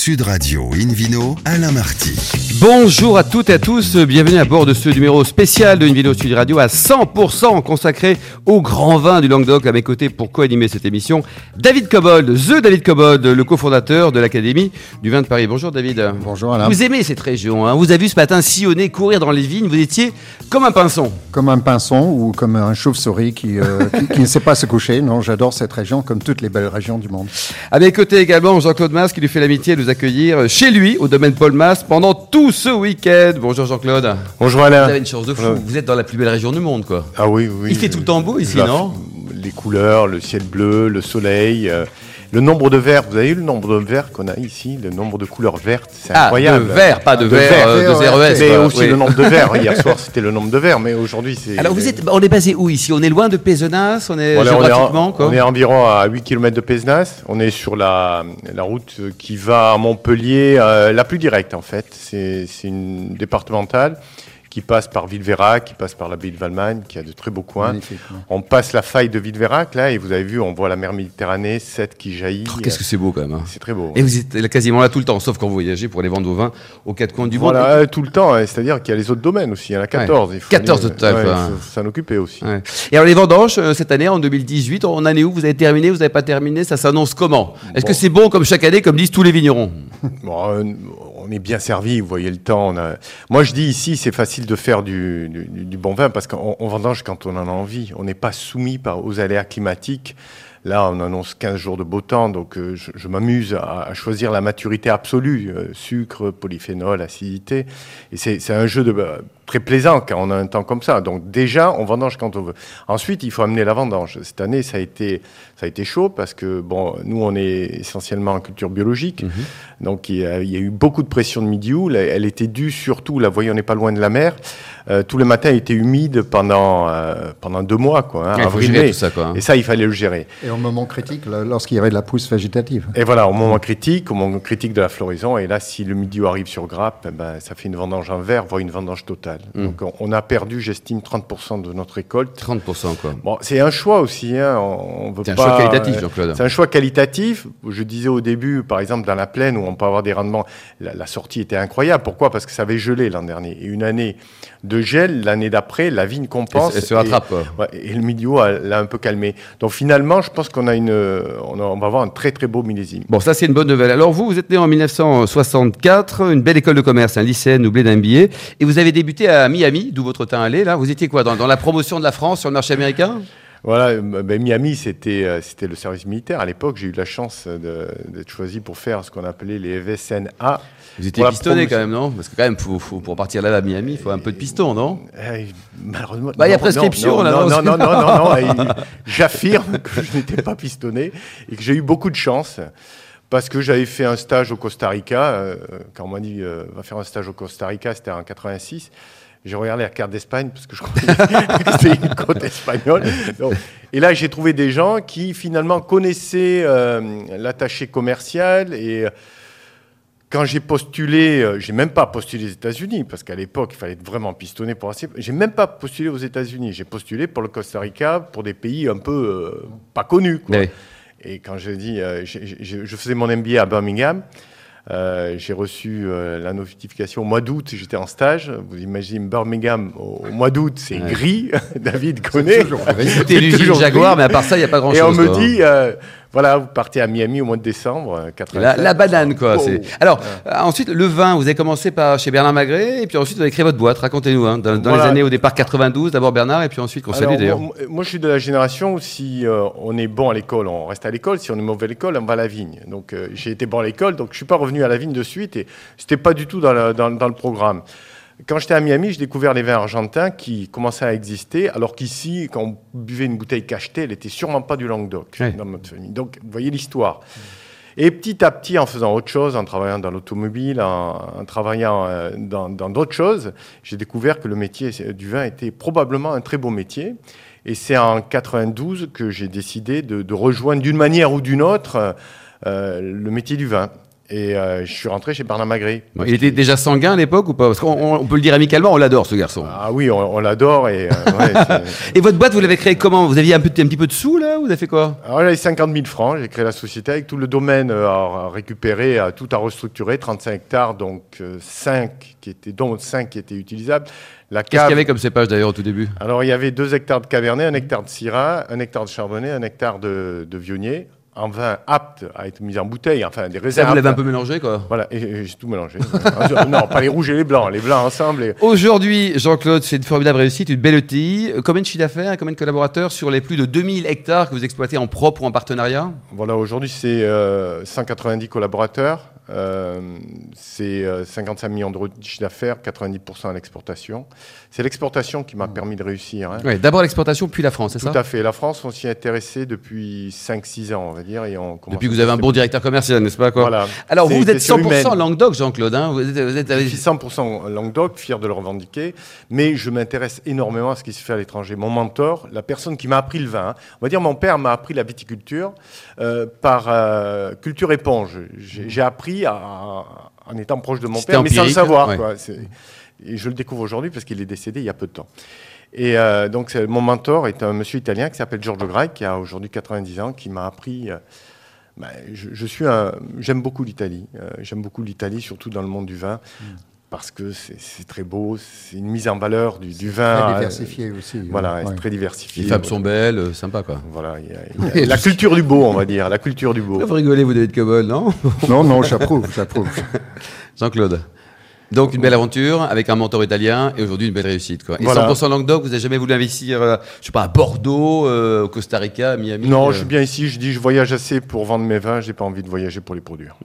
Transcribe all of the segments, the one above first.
Sud Radio Invino, Alain Marty. Bonjour à toutes et à tous, bienvenue à bord de ce numéro spécial de Invino Sud Radio à 100% consacré au grand vin du Languedoc. À mes côtés pour co-animer cette émission, David Cobold, The David Cobold, le cofondateur de l'Académie du vin de Paris. Bonjour David. Bonjour Alain. Vous aimez cette région, hein vous avez vu ce matin sillonner, courir dans les vignes, vous étiez comme un pinson. Comme un pinson ou comme un chauve-souris qui, euh, qui, qui ne sait pas se coucher. Non, j'adore cette région comme toutes les belles régions du monde. À mes côtés également, Jean-Claude Mas qui lui fait l'amitié de nous accueillir chez lui au domaine Paul Mas pendant tout ce week-end. Bonjour Jean-Claude. Bonjour Vous Alain. avez une chance de fou, vous êtes dans la plus belle région du monde quoi. Ah oui, oui. Il fait tout le temps beau ici, La- non? Les couleurs, le ciel bleu, le soleil, euh, le nombre de verres. Vous avez vu le nombre de verres qu'on a ici, le nombre de couleurs vertes, c'est Ah, incroyable. de verre, pas de, De euh, de verre, ZRES. Mais aussi Oui. le nombre de verres. Hier soir, c'était le nombre de verres, mais aujourd'hui, c'est. Alors vous êtes, on est basé où ici? On est loin de Pézenas? On est Voilà, on est, géographiquement en- quoi on est environ à 8 km de Pézenas. On est sur la, la route qui va à Montpellier, euh, la plus directe en fait. C'est une départementale qui passe par Villeverac, qui passe par l'abbaye de Valmagne, qui a de très beaux coins. Ouais. On passe la faille de Villeverac, là, et vous avez vu, on voit la mer Méditerranée, 7 qui jaillit. Oh, Qu'est-ce que c'est beau quand même. hein. C'est très beau. Et vous êtes quasiment là tout le temps, sauf quand vous voyagez pour aller vendre vos vins aux quatre coins du monde. Voilà, euh, tout le temps, hein, c'est-à-dire qu'il y a les autres domaines aussi, il y en a 14. il faut 14 aller- total, faut s'en occuper aussi. Et alors les vendanges euh, cette année en 2018, en année où vous avez terminé, vous n'avez pas terminé, ça s'annonce comment? Est-ce que c'est bon comme chaque année, comme disent tous les vignerons? Bon, euh, on est bien servi, vous voyez le temps. Moi, je dis ici, c'est facile de faire du, bon vin parce qu'on on vendange quand on en a envie. On n'est pas soumis aux aléas climatiques. Là, on annonce 15 jours de beau temps, donc euh, je, m'amuse à, choisir la maturité absolue, euh, sucre, polyphénol, acidité. Et c'est c'est un jeu de, bah, très plaisant quand on a un temps comme ça. Donc déjà, on vendange quand on veut. Ensuite, il faut amener la vendange. Cette année, ça a été, ça a été chaud parce que bon, nous, on est essentiellement en culture biologique. Donc il y, a, il y a eu beaucoup de pression de midi-août. Elle- était due surtout, là, vous voyez, on n'est pas loin de la mer. Euh, tous les matins étaient humides pendant, euh, pendant deux mois, quoi. hein, Il faut avril, tout ça quoi. hein. Et ça, il fallait le gérer. Et au moment critique, lorsqu'il y avait de la pousse végétative. Et voilà, au moment critique, au moment critique de la floraison, et là, si le milieu arrive sur grappe, eh ben, ça fait une vendange en verre, voire une vendange totale. Mm. Donc on, a perdu, j'estime, 30% de notre récolte. 30% quoi. Bon, c'est un choix aussi, hein. on, on veut C'est un pas- choix qualitatif Jean-Claude. C'est un choix qualitatif. Je disais au début, par exemple, dans la plaine où on peut avoir des rendements, la, la sortie était incroyable. Pourquoi? Parce que ça avait gelé l'an dernier. Et une année de gel, l'année d'après, la vigne compense. Elle se et- rattrape. Ouais, et le milieu l'a un peu calmé. Donc finalement, je pense qu'on a une, on, a- on va avoir un très très beau millésime. Bon, ça c'est une bonne nouvelle. Alors vous, vous êtes né en 1964, une belle école de commerce, un lycéenne doublé d'un billet, et vous avez débuté à Miami, d'où votre teint allé là. Vous étiez quoi dans, dans la promotion de la France sur le marché américain? Voilà, euh, ben, Miami, c'était euh, c'était le service militaire. À l'époque, j'ai eu la chance de- d'être choisi pour faire ce qu'on appelait les FSNA. Vous étiez pistonné quand même, non? Parce que quand même, faut- faut- pour partir là à Miami, il faut un peu de piston, non? Malheureusement. Bah, il y a prescription, non, là, Non, non, non, non, non, non, J'affirme que je n'étais pas pistonné et que j'ai eu beaucoup de chance parce que j'avais fait un stage au Costa Rica. euh, quand on m'a dit euh, va faire un stage au Costa Rica, c'était en 86. J'ai regardé la carte d'Espagne parce que je croyais que c'était une côte espagnole. Donc, et là, j'ai trouvé des gens qui finalement connaissaient euh, l'attaché commercial et euh, quand j'ai postulé, euh, j'ai même pas postulé aux États-Unis parce qu'à l'époque, il fallait être vraiment pistonné pour assez. J'ai même pas postulé aux États-Unis. J'ai postulé pour le Costa Rica, pour des pays un peu euh, pas connus. quoi. Oui. Et quand je dis, euh, je faisais mon MBA à Birmingham. Euh, j'ai reçu euh, la notification au mois d'août, j'étais en stage. Vous imaginez Birmingham au, au mois d'août, c'est Ouais. gris. David connaît. C'était l'usine toujours Jaguar, gris. mais à part ça, il n'y a pas grand-chose. Et on me quoi. dit, euh, voilà, vous partez à Miami au mois de décembre, euh, La, 87. la banane, quoi. Oh. Alors, euh, ensuite, le vin, vous avez commencé par chez Bernard Magret, et puis ensuite, vous avez créé votre boîte. Racontez-nous, hein, dans, dans Voilà. les années au départ 92, d'abord Bernard, et puis ensuite qu'on salue d'ailleurs. moi, moi, je suis de la génération où si euh, on est bon à l'école, on reste à l'école. Si on est mauvais à l'école, on va à la vigne. Donc, euh, j'ai été bon à l'école, donc je suis pas revenu à la vigne de suite et c'était pas du tout dans, dans- dans le programme. Quand j'étais à Miami, j'ai découvert les vins argentins qui commençaient à exister, alors qu'ici, quand on buvait une bouteille cachetée, elle était sûrement pas du Languedoc dans notre famille. Donc, vous voyez l'histoire. Et petit à petit, en faisant autre chose, en travaillant dans l'automobile, en, en travaillant euh, dans dans d'autres choses, j'ai découvert que le métier du vin était probablement un très beau métier. Et c'est en 92 que j'ai décidé de, de rejoindre d'une manière ou d'une autre euh, le métier du vin. Et euh, je suis rentré chez Bernard Magret. Bon, il était déjà sanguin à l'époque ou pas? Parce qu'on on peut le dire amicalement, on l'adore ce garçon. Ah oui, on, on l'adore. Et, euh, ouais, Et votre boîte, vous l'avez créée comment? Vous aviez un, peu, un petit peu de sous là Vous avez fait quoi? Alors j'avais 50 000 francs, j'ai créé la société avec tout le domaine euh, à, récupérer, à tout à restructurer, 35 hectares, donc euh, 5 qui étaient, dont 5 qui étaient utilisables. Qu'est-ce qu'il y avait comme cépage d'ailleurs au tout début? Alors il y avait 2 hectares de cabernet, 1 hectare de syrah, 1 hectare de chardonnay, 1 hectare de, de vionnier, en vin apte à être mis en bouteille, enfin des Ça, réserves. vous l'avez un peu mélangé quoi Voilà, et, et j'ai tout mélangé. non, pas les rouges et les blancs, les blancs ensemble. et- Aujourd'hui, Jean-Claude, c'est une formidable réussite, une belle ETI. Combien de chiffre d'affaires, combien de collaborateurs sur les plus de 2000 hectares que vous exploitez en propre ou en partenariat? Voilà, aujourd'hui c'est euh, 190 collaborateurs, c'est euh, 55 millions d'euros de chiffre d'affaires, 90% à l'exportation. C'est l'exportation qui m'a permis de réussir. hein. Ouais, D'abord l'exportation, puis la France, c'est Tout ça à fait. La France, on s'y est intéressé depuis 5-6 ans, on va dire. Et on commence Depuis que vous avez un bon directeur commercial, n'est-ce pas quoi Voilà. Alors vous, C'est êtes question 100% humaine. Languedoc, Jean-Claude. hein vous êtes, vous êtes- Je suis 100% Languedoc, fier de le revendiquer, mais je m'intéresse énormément à ce qui se fait à l'étranger. Mon mentor, la personne qui m'a appris le vin, hein, on va dire mon père m'a appris la viticulture euh, par euh, culture éponge. J'ai j'ai appris à- à- en étant proche de mon père, mais sans le savoir. ouais. quoi. C'est- Et je le découvre aujourd'hui parce qu'il est décédé il y a peu de temps. Et euh, donc mon mentor est un monsieur italien qui s'appelle Giorgio Grai, qui a aujourd'hui 90 ans, qui m'a appris... euh, ben, je, je suis j'aime beaucoup l'Italie. Euh, j'aime beaucoup l'Italie, surtout dans le monde du vin, Mm. Parce que c'est très beau. C'est une mise en valeur du, du Très vin. euh, diversifié aussi. Voilà, ouais. c'est très diversifié. Les femmes sont belles, euh, sympa quoi. Voilà, il y a- y a la culture du beau, on va dire, la culture du beau. Vous rigolez, vous, David Cobol, non? Non, non, j'approuve, j'approuve. Jean-Claude. Donc une belle aventure avec un mentor italien et aujourd'hui une belle réussite. Quoi. Et Voilà. 100% Languedoc, vous n'avez jamais voulu investir, euh, je sais pas, à Bordeaux, euh, au Costa Rica, à Miami Non, euh. je suis bien ici. Je dis, je voyage assez pour vendre mes vins. J'ai pas envie de voyager pour les produire.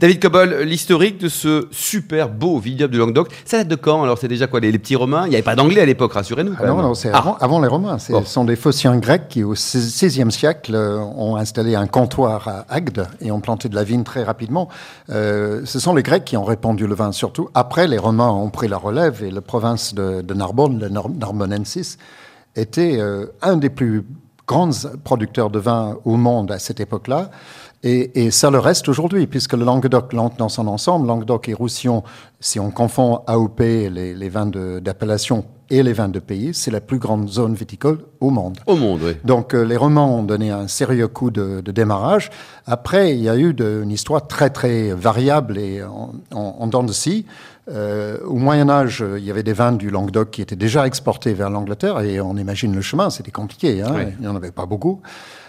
David Cobol, l'historique de ce super beau vignoble du Languedoc, ça date de quand Alors? C'est déjà quoi les, les petits Romains? Il n'y avait pas d'anglais à l'époque, rassurez-nous. Ah non, non, c'est Ah. avant, avant les Romains. Ce Bon. sont des Phociens grecs qui, au XVIe siècle, euh, ont installé un comptoir à Agde et ont planté de la vigne très rapidement. Euh, ce sont les Grecs qui ont répandu le vin surtout. Après, les Romains ont pris la relève et la province de, de Narbonne, le Narbonensis, était euh, un des plus grands producteurs de vin au monde à cette époque-là. Et, et ça le reste aujourd'hui, puisque le Languedoc, lan- dans son ensemble, Languedoc et Roussillon, si on confond AOP, les, les vins d'appellation et les vins de pays, c'est la plus grande zone viticole au monde. Au monde, oui. Donc euh, les Romains ont donné un sérieux coup de, de démarrage. Après, il y a eu de- une histoire très très variable et en, en, en dents de scie. Euh, au Moyen Âge, il y avait des vins du Languedoc qui étaient déjà exportés vers l'Angleterre et on imagine le chemin, c'était compliqué. Hein, Oui. Il n'y en avait pas beaucoup.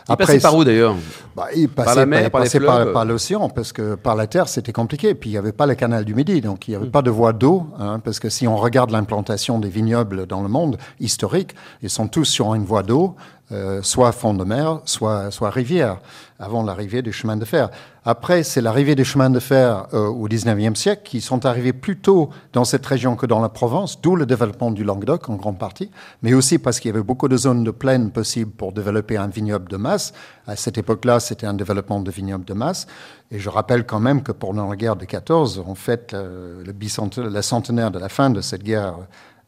Il passait par où d'ailleurs bah, il passait la mer, par par l'océan, parce que par la terre, c'était compliqué. Puis il n'y avait pas le canal du Midi, donc il n'y avait pas de voie d'eau. hein, parce que si on regarde l'implantation des vignobles dans le monde historique, ils sont tous sur une voie d'eau, euh, soit fond de mer, soit, soit rivière, avant l'arrivée des chemins de fer. Après, c'est l'arrivée des chemins de fer euh, au 19e siècle qui sont arrivés plus tôt dans cette région que dans la Provence, d'où le développement du Languedoc en grande partie, mais aussi parce qu'il y avait beaucoup de zones de plaine possibles pour développer un vignoble de masse. À cette époque-là, c'était un développement de vignoble de masse. Et je rappelle quand même que pendant la guerre de 14, on fête euh, le bicentenaire, la centenaire de la fin de cette guerre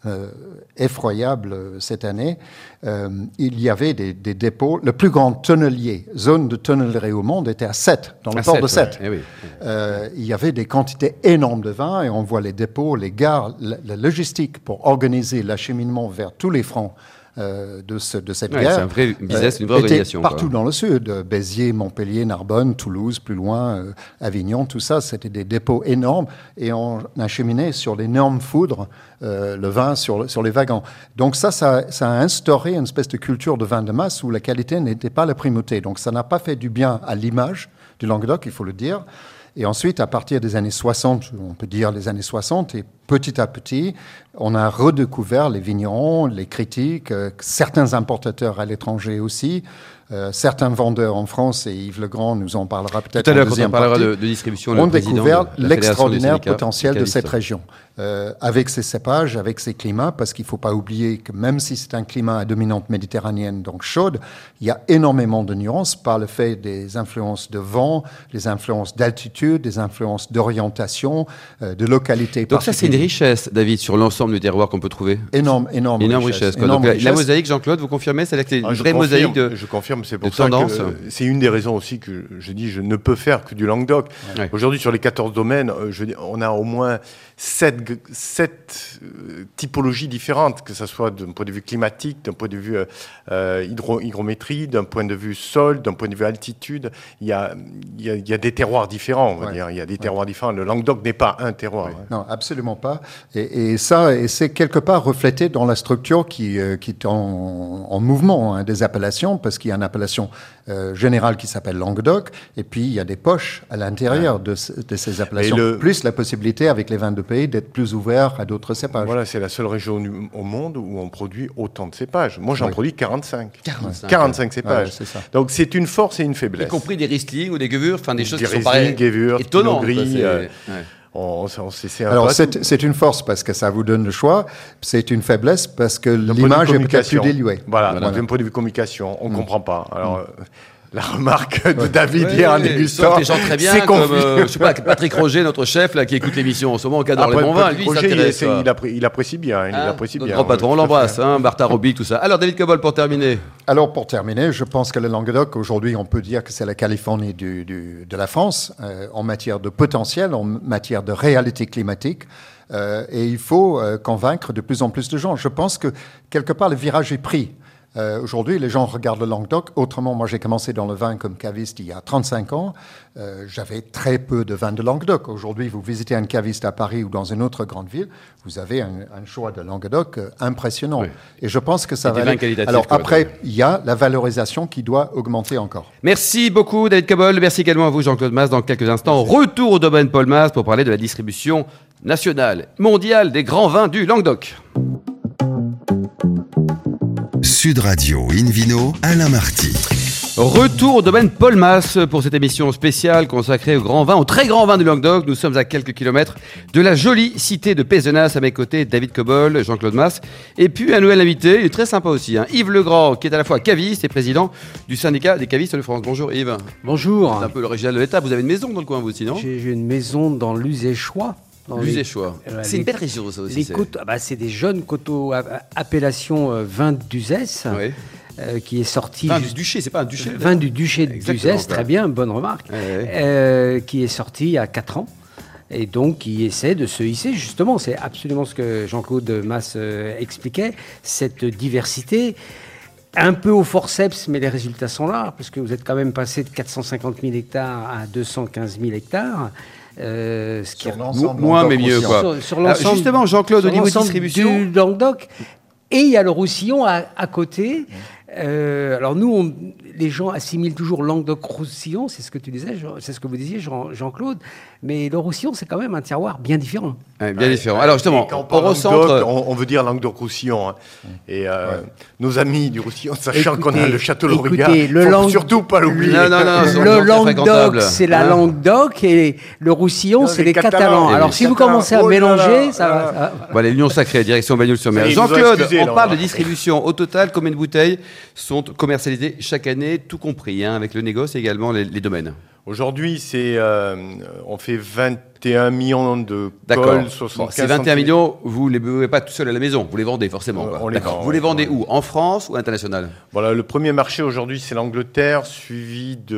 euh, effroyable euh, cette année. Euh, il y avait des, des dépôts. Le plus grand tonnelier, zone de tonnellerie au monde, était à Sète, dans le À port Sète, de Sète. ouais. Eh oui. Euh, il y avait des quantités énormes de vin et on voit les dépôts, les gares, la, la logistique pour organiser l'acheminement vers tous les fronts de, ce- de cette Ouais, guerre. c'est un vrai business, une vraie organisation, quoi. Partout dans le sud, euh, Béziers, Montpellier, Narbonne, Toulouse, plus loin, euh, Avignon, tout ça, c'était des dépôts énormes et on acheminait sur d'énormes foudres euh, le vin sur, sur les wagons. Donc ça, ça, ça a instauré une espèce de culture de vin de masse où la qualité n'était pas la primauté. Donc ça n'a pas fait du bien à l'image du Languedoc, il faut le dire. Et ensuite, à partir des années 60, on peut dire les années 60, et petit à petit, on a redécouvert les vignerons, les critiques, euh, certains importateurs à l'étranger aussi, euh, certains vendeurs en France, et Yves Legrand nous en parlera peut-être Tout à en l'heure, quand on deuxième parlera partie, de, de distribution, le ont président découvert la l'extraordinaire potentiel de cette région, euh, avec ses cépages, avec ses climats, parce qu'il ne faut pas oublier que même si c'est un climat à dominante méditerranéenne, donc chaude, il y a énormément de nuances par le fait des influences de vent, des influences d'altitude, des influences d'orientation, euh, de localité. Donc ça, c'est une richesse, David, sur l'ensemble du terroir qu'on peut trouver? énorme, énorme, Énorme richesse. quoi. énorme Donc, la, la mosaïque, Jean-Claude, vous confirmez c'est une Ah, vraie confirme, mosaïque de... Je confirme. Confirme. C'est pour ça tendance. que euh, c'est une des raisons aussi que je dis je ne peux faire que du Languedoc. Ouais. Aujourd'hui, sur les 14 domaines, euh, je dis, on a au moins 7, typologies différentes, que ce soit d'un point de vue climatique, d'un point de vue euh, euh, hydro- hygrométrie, d'un point de vue sol, d'un point de vue altitude. Il y a, il y a, il y a des terroirs différents, on va Ouais. dire. Il y a des terroirs différents. Le Languedoc n'est pas un terroir. hein. Non, absolument pas. Et, et ça, et c'est quelque part reflété dans la structure qui, euh, qui est en, en mouvement hein, des appellations, parce qu'il y a une appellation euh, générale qui s'appelle Languedoc, et puis il y a des poches à l'intérieur de, ce- de ces appellations, le- plus la possibilité avec les vins de pays d'être plus ouverts à d'autres cépages. Voilà, c'est la seule région au monde où on produit autant de cépages. Moi, j'en Oui. produis 45. 45. 45 cépages. Ouais, c'est ça. Donc, c'est une force et une Y faiblesse. compris des Riesling ou des Gewürz, enfin des choses Des qui sont. Gewürz, étonnantes. Gris, euh, ouais. On, on- c'est- un Alors c'est c'est une force parce que ça vous donne le choix, c'est une faiblesse parce que l'image est peut-être plus diluée. Voilà, Voilà. d'un point de vue communication, on ne comprend pas. Alors, euh, la remarque de David Ouais, hier en ouais, dégustant, des gens très bien, c'est comme confus. euh, je sais pas, Patrick Roger, notre chef, là, qui écoute l'émission en ce moment, qui adore Après, les bons vins, lui, Roger, il, quoi. il appré- il apprécie bien. Il Hein, apprécie notre bien. grand patron, on tout à fait. l'embrasse, hein, Martha Robic, tout ça. Alors, David Cobol, pour terminer. Alors, pour terminer, je pense que le Languedoc, aujourd'hui, on peut dire que c'est la Californie du- du- de la France euh, en matière de potentiel, en matière de réalité climatique. Euh, et il faut euh, convaincre de plus en plus de gens. Je pense que, quelque part, le virage est pris. Euh, Aujourd'hui, les gens regardent le Languedoc. Autrement, moi, j'ai commencé dans le vin comme caviste il y a 35 ans. Euh, J'avais très peu de vin de Languedoc. Aujourd'hui, vous visitez un caviste à Paris ou dans une autre grande ville, vous avez un, un choix de Languedoc euh, impressionnant. Oui. Et je pense que ça va vins aller- qualitatifs, Alors quoi, après, il y a la valorisation qui doit augmenter encore. Merci beaucoup, David Cobol. Merci également à vous, Jean-Claude Mas. Dans quelques instants, retour au domaine Paul Mas pour parler de la distribution nationale, mondiale des grands vins du Languedoc. Sud Radio Invino, Alain Marty. Retour au domaine Paul Mas pour cette émission spéciale consacrée au grand vin, au très grand vin du Languedoc. Nous sommes à quelques kilomètres de la jolie cité de Pézenas. À mes côtés, David Cobol, Jean-Claude Mas. Et puis un nouvel invité, il est très sympa aussi, hein, Yves Legrand, qui est à la fois caviste et président du syndicat des cavistes de France. Bonjour Yves. Bonjour. C'est un peu l'original de l'État. Vous avez une maison dans le coin, vous aussi, non? J'ai j'ai une maison dans l'Uzéchois. C'est une belle région, ça aussi. Ah bah, c'est des jeunes coteaux à- appellation euh, vin d'Uzès, euh, qui est sorti. Vin du duché, c'est pas un duché. vin du duché d'Uzès, très bien, bonne remarque, Ouais, euh, qui est sorti il y a 4 ans. Et donc, qui essaie de se hisser, justement, c'est absolument ce que Jean-Claude Masse euh, expliquait, cette diversité, un peu au forceps, mais les résultats sont là, parce que vous êtes quand même passé de 450 000 hectares à 215 000 hectares. Euh, ce qui Sur est- l'ensemble Moins, mais mieux, quoi. sur, sur Alors, l'ensemble. justement, Jean-Claude, au niveau de l'ensemble distribution. Du Languedoc. Et il y a le Roussillon à, à côté. Euh, alors nous, on- les gens assimilent toujours Languedoc-Roussillon, c'est ce que tu disais, Jean- c'est ce que vous disiez, Jean- Jean-Claude. Mais le Roussillon, c'est quand même un terroir bien différent. Ouais, bien différent. Alors justement, quand on, on recentre. On, on veut dire Languedoc-Roussillon. hein. Et euh, nos amis du Roussillon, sachant qu'on a le château Laurigat, le faut Lang- surtout pas l'oublier. Non, non, non, le. Languedoc, c'est la Hein Languedoc et le Roussillon, c'est les les Catalans. Catalans. Alors si vous commencez à Oh mélanger, là, ça va. Voilà, l'Union Sacrée, direction Bagnols-sur-Mer. Ça y est, ils nous ont Jean-Claude, on parle de distribution. Au total, combien de bouteilles sont commercialisées chaque année, tout compris, hein, avec le négoce et également les, les domaines? Aujourd'hui, c'est, euh, on fait 21 millions de D'accord. cols, Bon, 75 ces 21 centilitres. millions, vous ne les buvez pas tout seul à la maison, vous les vendez forcément. Euh, quoi. on les D'accord. vend, vous les vendez où? En France ou international? Voilà, le premier marché aujourd'hui, c'est l'Angleterre, suivi de,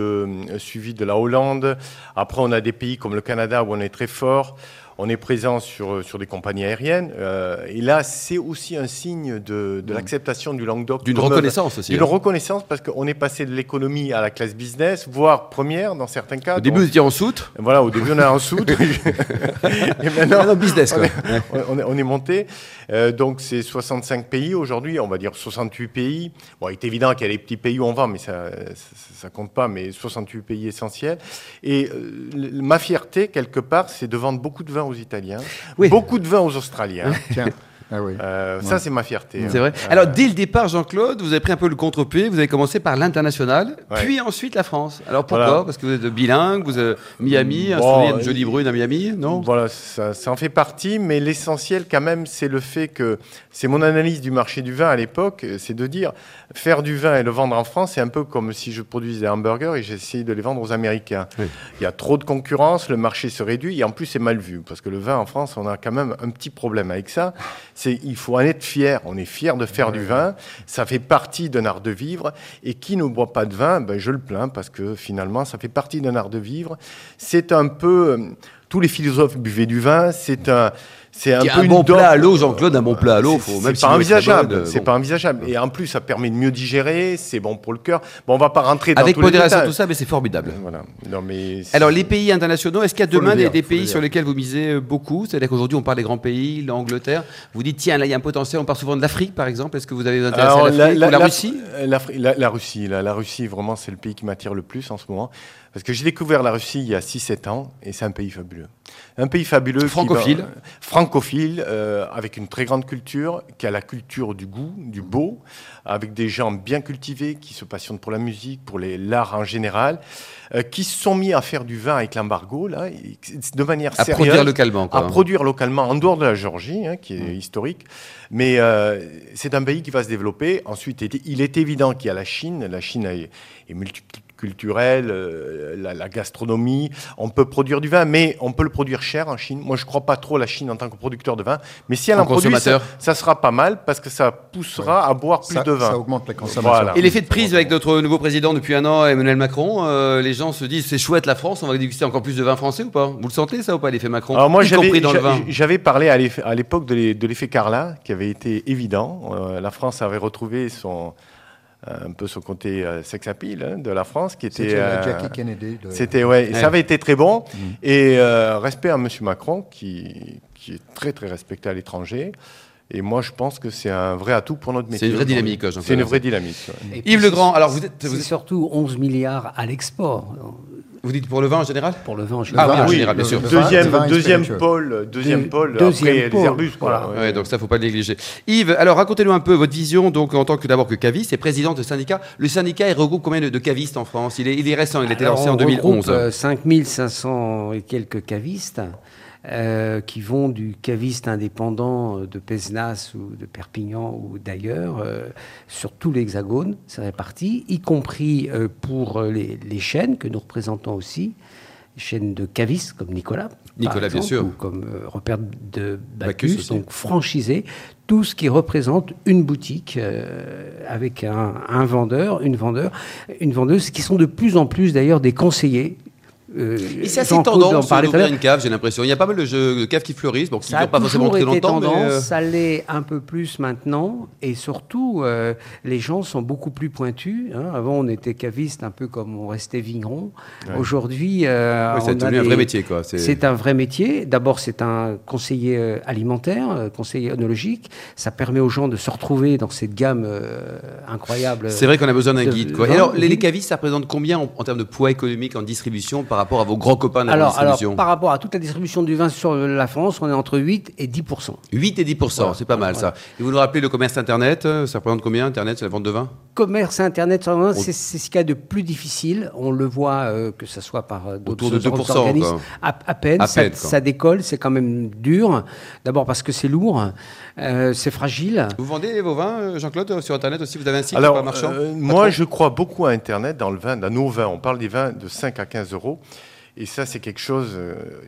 euh, suivi de la Hollande. Après, on a des pays comme le Canada où on est très fort. On est présent sur, euh, sur des compagnies aériennes. Euh, et là, c'est aussi un signe de, de l'acceptation du Languedoc. D'une reconnaissance aussi. D'une hein. reconnaissance parce qu'on est passé de l'économie à la classe business, voire première dans certains cas. Au début, vous étiez en soute. voilà, au début, on est en soude. et maintenant, Non, business, quoi. On, on est, on est monté. Euh, donc, c'est 65 pays aujourd'hui, on va dire 68 pays. Bon, il est évident qu'il y a des petits pays où on vend, mais ça, ça, ça compte pas, mais 68 pays essentiels. Et euh, ma fierté, quelque part, c'est de vendre beaucoup de vin aux Italiens, Oui. beaucoup de vin aux Australiens. Tiens. Ah oui. Euh, Ça, c'est ma fierté. C'est vrai. Euh, Alors, dès le départ, Jean-Claude, vous avez pris un peu le contre-pied. Vous avez commencé par l'international, Ouais. puis ensuite la France. Alors pourquoi Voilà. Parce que vous êtes bilingue, vous êtes Miami, un Bon, de euh, Jolie Brune à Miami, non? Voilà, ça, ça en fait partie, mais l'essentiel quand même, c'est le fait que c'est mon analyse du marché du vin à l'époque, c'est de dire faire du vin et le vendre en France, c'est un peu comme si je produisais des hamburgers et j'essayais de les vendre aux Américains. Oui. Il y a trop de concurrence, le marché se réduit et en plus c'est mal vu parce que le vin en France, on a quand même un petit problème avec ça, il faut en être fier. On est fier de faire du vin. Ça fait partie d'un art de vivre. Et qui ne boit pas de vin, ben, je le plains parce que finalement, ça fait partie d'un art de vivre. C'est un peu, euh, tous les philosophes buvaient du vin. C'est un, c'est un peu bon plat à l'eau, Jean-Claude, un bon plat à l'eau. c'est- si pas envisageable. C'est bon. pas envisageable. Et en plus, ça permet de mieux digérer. C'est bon pour le cœur. Bon, on va pas rentrer dans Avec tous modération, tout ça, mais c'est formidable. Voilà. Non, mais Alors, les pays internationaux, est-ce qu'il y a demain des, dire, pays sur lesquels vous misez euh, beaucoup? C'est-à-dire qu'aujourd'hui, on parle des grands pays, l'Angleterre. Vous dites, tiens, là, il y a un potentiel. On parle souvent de l'Afrique, par exemple. Est-ce que vous avez Alors, à l'Afrique la, la- Russie? euh, la, la Russie, la, la Russie, vraiment, c'est le pays qui m'attire le plus en ce moment. Parce que j'ai découvert la Russie il y a 6-7 ans et c'est un pays fabuleux. Un pays fabuleux. qui Francophile. francophile, euh, avec une très grande culture, qui a la culture du goût, du beau, avec des gens bien cultivés qui se passionnent pour la musique, pour l'art en général, euh, qui se sont mis à faire du vin avec l'embargo, là, et- de manière À sérieuse produire localement. Quoi. à produire localement en dehors de la Géorgie, hein, qui est historique. Mais euh, c'est un pays qui va se développer. Ensuite, il est- évident qu'il y a la Chine. La Chine est, est multiculturelle, euh, la, la gastronomie. On peut produire du vin, mais on peut le produire cher en Chine. Moi, je ne crois pas trop à la Chine en tant que producteur de vin. Mais si elle En en produit, ça, consommateur. ça sera pas mal parce que ça poussera à boire plus ça, de vin. ça augmente la consommation. Voilà. Et l'effet de prise avec notre nouveau président depuis un an, Emmanuel Macron, euh, les gens se disent c'est chouette la France, on va déguster encore plus de vin français ou pas? Vous le sentez ça ou pas l'effet Macron? Alors moi, j'avais, parlé à l'époque de l'effet Carla, qui avait été évident. Euh, la France avait retrouvé son, un peu son côté euh, sex appeal hein, de la France, qui était... C'était euh, Jackie Kennedy. de- C'était ouais, ça avait été très bon. Mm. Et euh, respect à Monsieur Macron, qui, qui est très très respecté à l'étranger. Et moi, je pense que c'est un vrai atout pour notre métier. une vraie dynamique, Jean-Claude. C'est une vraie dynamique. ouais. Yves c'est- Legrand, alors vous êtes, C'est vous, êtes- surtout 11 milliards à l'export vous dites pour le vin en général pour le vin en Ah général. oui, en vin, général, bien sûr. Deuxième, vin deuxième pôle, deuxième Deux- pôle deuxième après les pôle, Airbus. voilà. Ouais. Ouais, donc ça, faut pas le négliger. Yves, alors racontez-nous un peu votre vision, donc en tant que d'abord que caviste et président de syndicat. Le syndicat, il regroupe combien de, de cavistes en France? Il est, il est récent, il a été Alors, lancé en on 2011. regroupe, euh, 5500 et quelques cavistes euh, qui vont du caviste indépendant euh, de Pézenas ou de Perpignan ou d'ailleurs euh, sur tout l'hexagone, c'est réparti, y compris euh, pour les, les chaînes que nous représentons aussi, chaînes de cavistes comme Nicolas, bien sûr. ou comme euh, Repère de Bacchus donc franchisé, tout ce qui représente une boutique euh, avec un, un vendeur, une vendeur, une vendeuse, qui sont de plus en plus d'ailleurs des conseillers. Euh, Et c'est assez tendance d'ouvrir une cave, j'ai l'impression. Il y a pas mal de, jeux, de caves qui fleurissent, bon, qui Ça ne durent pas forcément très été longtemps. mais, tendance, euh, ça l'est un peu plus maintenant, et surtout, euh, les gens sont beaucoup plus pointus. hein. Avant, on était caviste un peu comme on restait vigneron. Aujourd'hui, euh, ouais, c'est devenu un vrai métier, quoi. C'est- C'est un vrai métier. D'abord, c'est un conseiller euh, alimentaire, conseiller œnologique. Ça permet aux gens de se retrouver dans cette gamme euh, incroyable. C'est vrai qu'on a besoin d'un de guide. Quoi. Et alors, les cavistes, ça représente combien en, en termes de poids économique en distribution par rapport à vos grands copains de la alors, alors, distribution par rapport à toute la distribution du vin sur la France, on est entre 8 et 10 8 et 10 c'est pas mal Voilà. ça. Et vous nous rappelez le commerce internet, euh, ça représente combien Internet, c'est la vente de vin? Commerce Internet, sur le vin, c'est c'est ce qu'il y a de plus difficile. On le voit, euh, que ce soit par euh, d'autres Autour de 2%, organismes. À, à peine, À ça, peine, ça décolle, c'est quand même dur. D'abord parce que c'est lourd, euh, c'est fragile. Vous vendez vos vins, Jean-Claude, sur Internet aussi Vous avez un site Alors, pas marchand? euh, Pas moi, je crois beaucoup à Internet dans le vin, dans nos vins. On parle des vins de 5 à 15 euros. Et ça, c'est quelque chose. euh,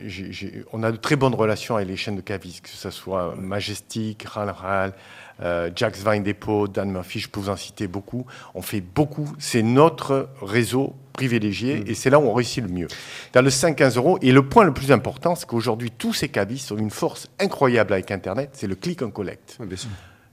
on a de très bonnes relations avec les chaînes de cavistes, que ce soit Majestic, Ral Ral, euh, Jack's Wine Depot, Dan Murphy, je peux vous en citer beaucoup. On fait beaucoup. C'est notre réseau privilégié Mm. et c'est là où on réussit le mieux. Dans le 5-15 euros. Et le point le plus important, c'est qu'aujourd'hui, tous ces cavistes ont une force incroyable avec Internet, c'est le click and collect. Bien sûr.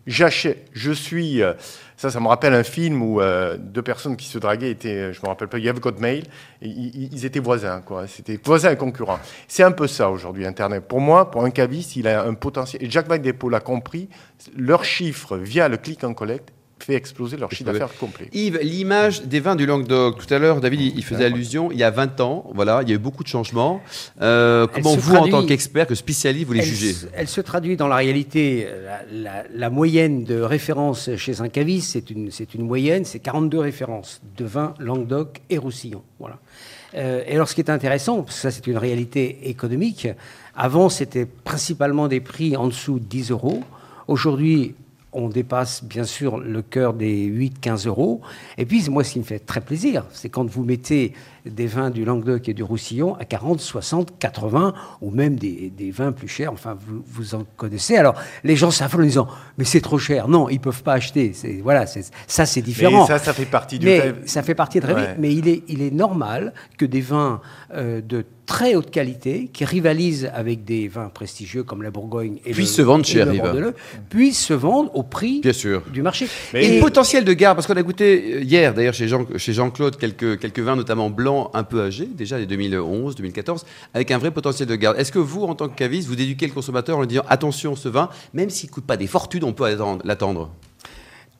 J'achète, je suis. euh, ça, ça me rappelle un film où euh, deux personnes qui se draguaient étaient, euh, je me rappelle pas, You've Got Mail, et ils, ils étaient voisins, quoi. C'était voisins et concurrents. C'est un peu ça aujourd'hui, Internet. Pour moi, pour un caviste, il a un potentiel. Et Jack Van l'a compris. Leur chiffre via le click and collect fait exploser leur chiffre d'affaires complet. Yves, l'image des vins du Languedoc. Tout à l'heure, David, il- faisait allusion. Il y a 20 ans, voilà, il y a eu beaucoup de changements. Euh, comment vous, en tant qu'expert, que spécialiste, vous les elle, jugez se- elle se traduit dans la réalité. euh, La, la- la moyenne de référence chez un caviste, c'est une, c'est une moyenne, c'est 42 références de vin Languedoc et Roussillon. Voilà. Euh, et alors, ce qui est intéressant, parce que ça, c'est une réalité économique. Avant, c'était principalement des prix en dessous de 10 euros. Aujourd'hui, on dépasse bien sûr le cœur des 8-15 euros. Et puis, moi, ce qui me fait très plaisir, c'est quand vous mettez des vins du Languedoc et du Roussillon à 40, 60, 80, ou même des, vins plus chers. Enfin, vous, vous en connaissez. Alors, les gens s'affrontent en disant, mais c'est trop cher. Non, ils ne peuvent pas acheter. Voilà, ça, c'est différent. Mais ça, ça fait partie du mais Ça fait partie de rêve. Mais il est, il est normal que des vins euh, de très haute qualité, qui rivalisent avec des vins prestigieux comme la Bourgogne et puissent se vendre cher, puissent se vendre au prix Bien sûr. du marché. et le potentiel de garde, parce qu'on a goûté euh, hier d'ailleurs chez Jean, chez Jean-Claude quelques, quelques vins, notamment blancs un peu âgés, déjà les 2011, 2014, avec un vrai potentiel de garde. Est-ce que vous, en tant que caviste, vous éduquez le consommateur en lui disant attention, ce vin, même s'il ne coûte pas des fortunes, on peut l'attendre?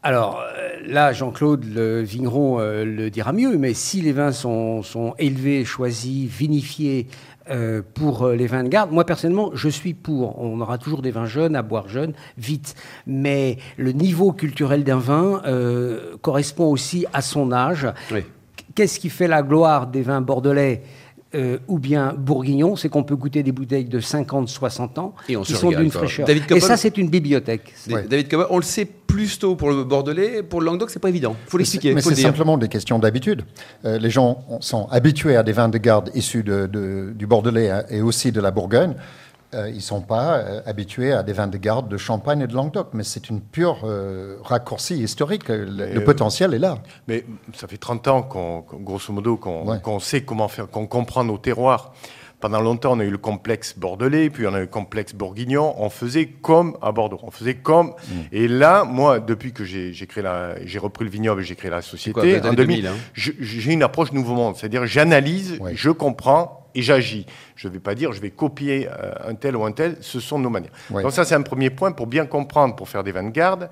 Alors euh, là, Jean-Claude le vigneron euh, le dira mieux, mais si les vins sont, élevés, choisis, vinifiés euh, pour les vins de garde, moi personnellement, je suis pour. On aura toujours des vins jeunes à boire jeunes, vite. Mais le niveau culturel d'un vin correspond aussi à son âge. Qu'est-ce qui fait la gloire des vins bordelais euh, ou bien bourguignon, c'est qu'on peut goûter des bouteilles de 50, 60 ans qui sont d'une fraîcheur. et ça, c'est une bibliothèque. David Cobol, on le sait plus tôt pour le Bordelais, pour le Languedoc, c'est pas évident. Il faut l'expliquer. Mais c'est simplement des questions d'habitude. Euh, les gens sont habitués à des vins de garde issus du Bordelais hein, et aussi de la Bourgogne. Euh, ils ne sont pas euh, habitués à des vins de garde de Champagne et de Languedoc, mais c'est une pure euh, raccourci historique. Le, potentiel est là. Mais ça fait 30 ans, qu'on, grosso modo, qu'on, sait comment faire, qu'on comprend nos terroirs. Pendant longtemps, on a eu le complexe bordelais, puis on a eu le complexe bourguignon. On faisait comme à Bordeaux. On faisait comme. Mm. Et là, moi, depuis que j'ai, créé la, j'ai repris le vignoble et j'ai créé la société, en 2000, hein? j'ai une approche nouveau monde. C'est-à-dire, j'analyse, je comprends et j'agis. Je ne vais pas dire je vais copier euh, un tel ou un tel, ce sont nos manières. Donc ça c'est un premier point pour bien comprendre, pour faire des garde.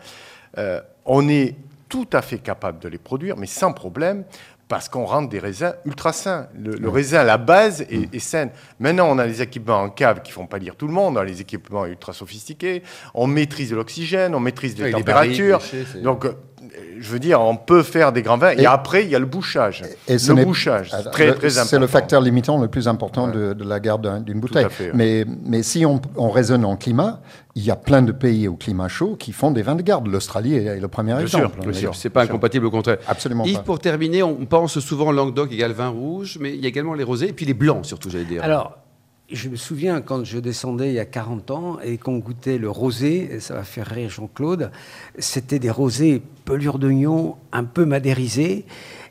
Euh, on est tout à fait capable de les produire, mais sans problème, parce qu'on rentre des raisins ultra sains. Le, raisin, la base, est, mm. est, saine. Maintenant, on a les équipements en cave qui font pas lire tout le monde, on a les équipements ultra sophistiqués, on maîtrise l'oxygène, on maîtrise les températures. Donc, euh, je veux dire, on peut faire des grands vins. Et, après, il y a le bouchage. Et le bouchage, c'est très, très important. C'est le facteur limitant le plus important de, la garde d'une bouteille. mais, mais si on, on, raisonne en climat, il y a plein de pays au climat chaud qui font des vins de garde. L'Australie est le premier exemple. Bien sûr, c'est pas incompatible au contraire. Absolument Yves, pour terminer, on pense souvent Languedoc égale vin rouge, mais il y a également les rosés et puis les blancs surtout, j'allais dire. Alors, je me souviens quand je descendais il y a 40 ans et qu'on goûtait le rosé, ça va faire rire Jean-Claude, c'était des rosés pelure d'oignon un peu madérisés.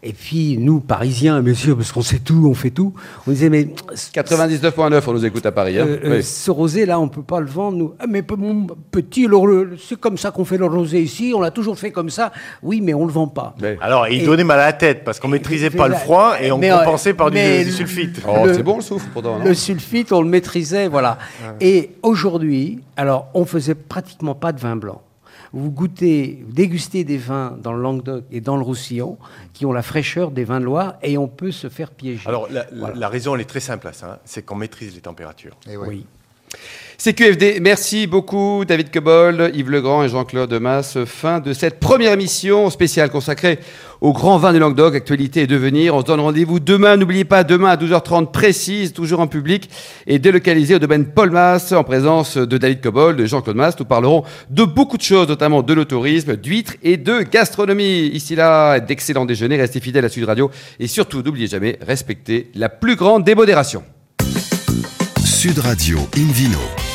Et puis, nous, Parisiens, bien sûr, parce qu'on sait tout, on fait tout, on disait, mais... 99.9, on nous écoute à Paris. Hein. Euh, euh, ce rosé-là, on ne peut pas le vendre, nous. Ah, mais mon petit, c'est comme ça qu'on fait le rosé ici, on l'a toujours fait comme ça. Oui, mais on ne le vend pas. Alors, il donnait mal à la tête, parce qu'on ne maîtrisait pas le froid et on compensait par du, sulfite. Oh, c'est bon le soufre, pourtant. le sulfite, on le maîtrisait, voilà. Et aujourd'hui, alors, on faisait pratiquement pas de vin blanc vous goûtez, vous dégustez des vins dans le Languedoc et dans le Roussillon qui ont la fraîcheur des vins de Loire et on peut se faire piéger. Alors la, raison, elle est très simple à ça, hein. c'est qu'on maîtrise les températures. Et eh oui. CQFD, merci beaucoup David Cobol, Yves Legrand et Jean-Claude Masse. Fin de cette première émission spéciale consacrée au grand vin de Languedoc, actualité et devenir. On se donne rendez-vous demain, n'oubliez pas, demain à 12h30 précise, toujours en public et délocalisé au domaine Paul Masse en présence de David Cobol, de Jean-Claude Masse. Nous parlerons de beaucoup de choses, notamment de l'autorisme, d'huîtres et de gastronomie. Ici là, d'excellents déjeuners, restez fidèles à Sud Radio et surtout, n'oubliez jamais, respectez la plus grande démodération. Radio Invino.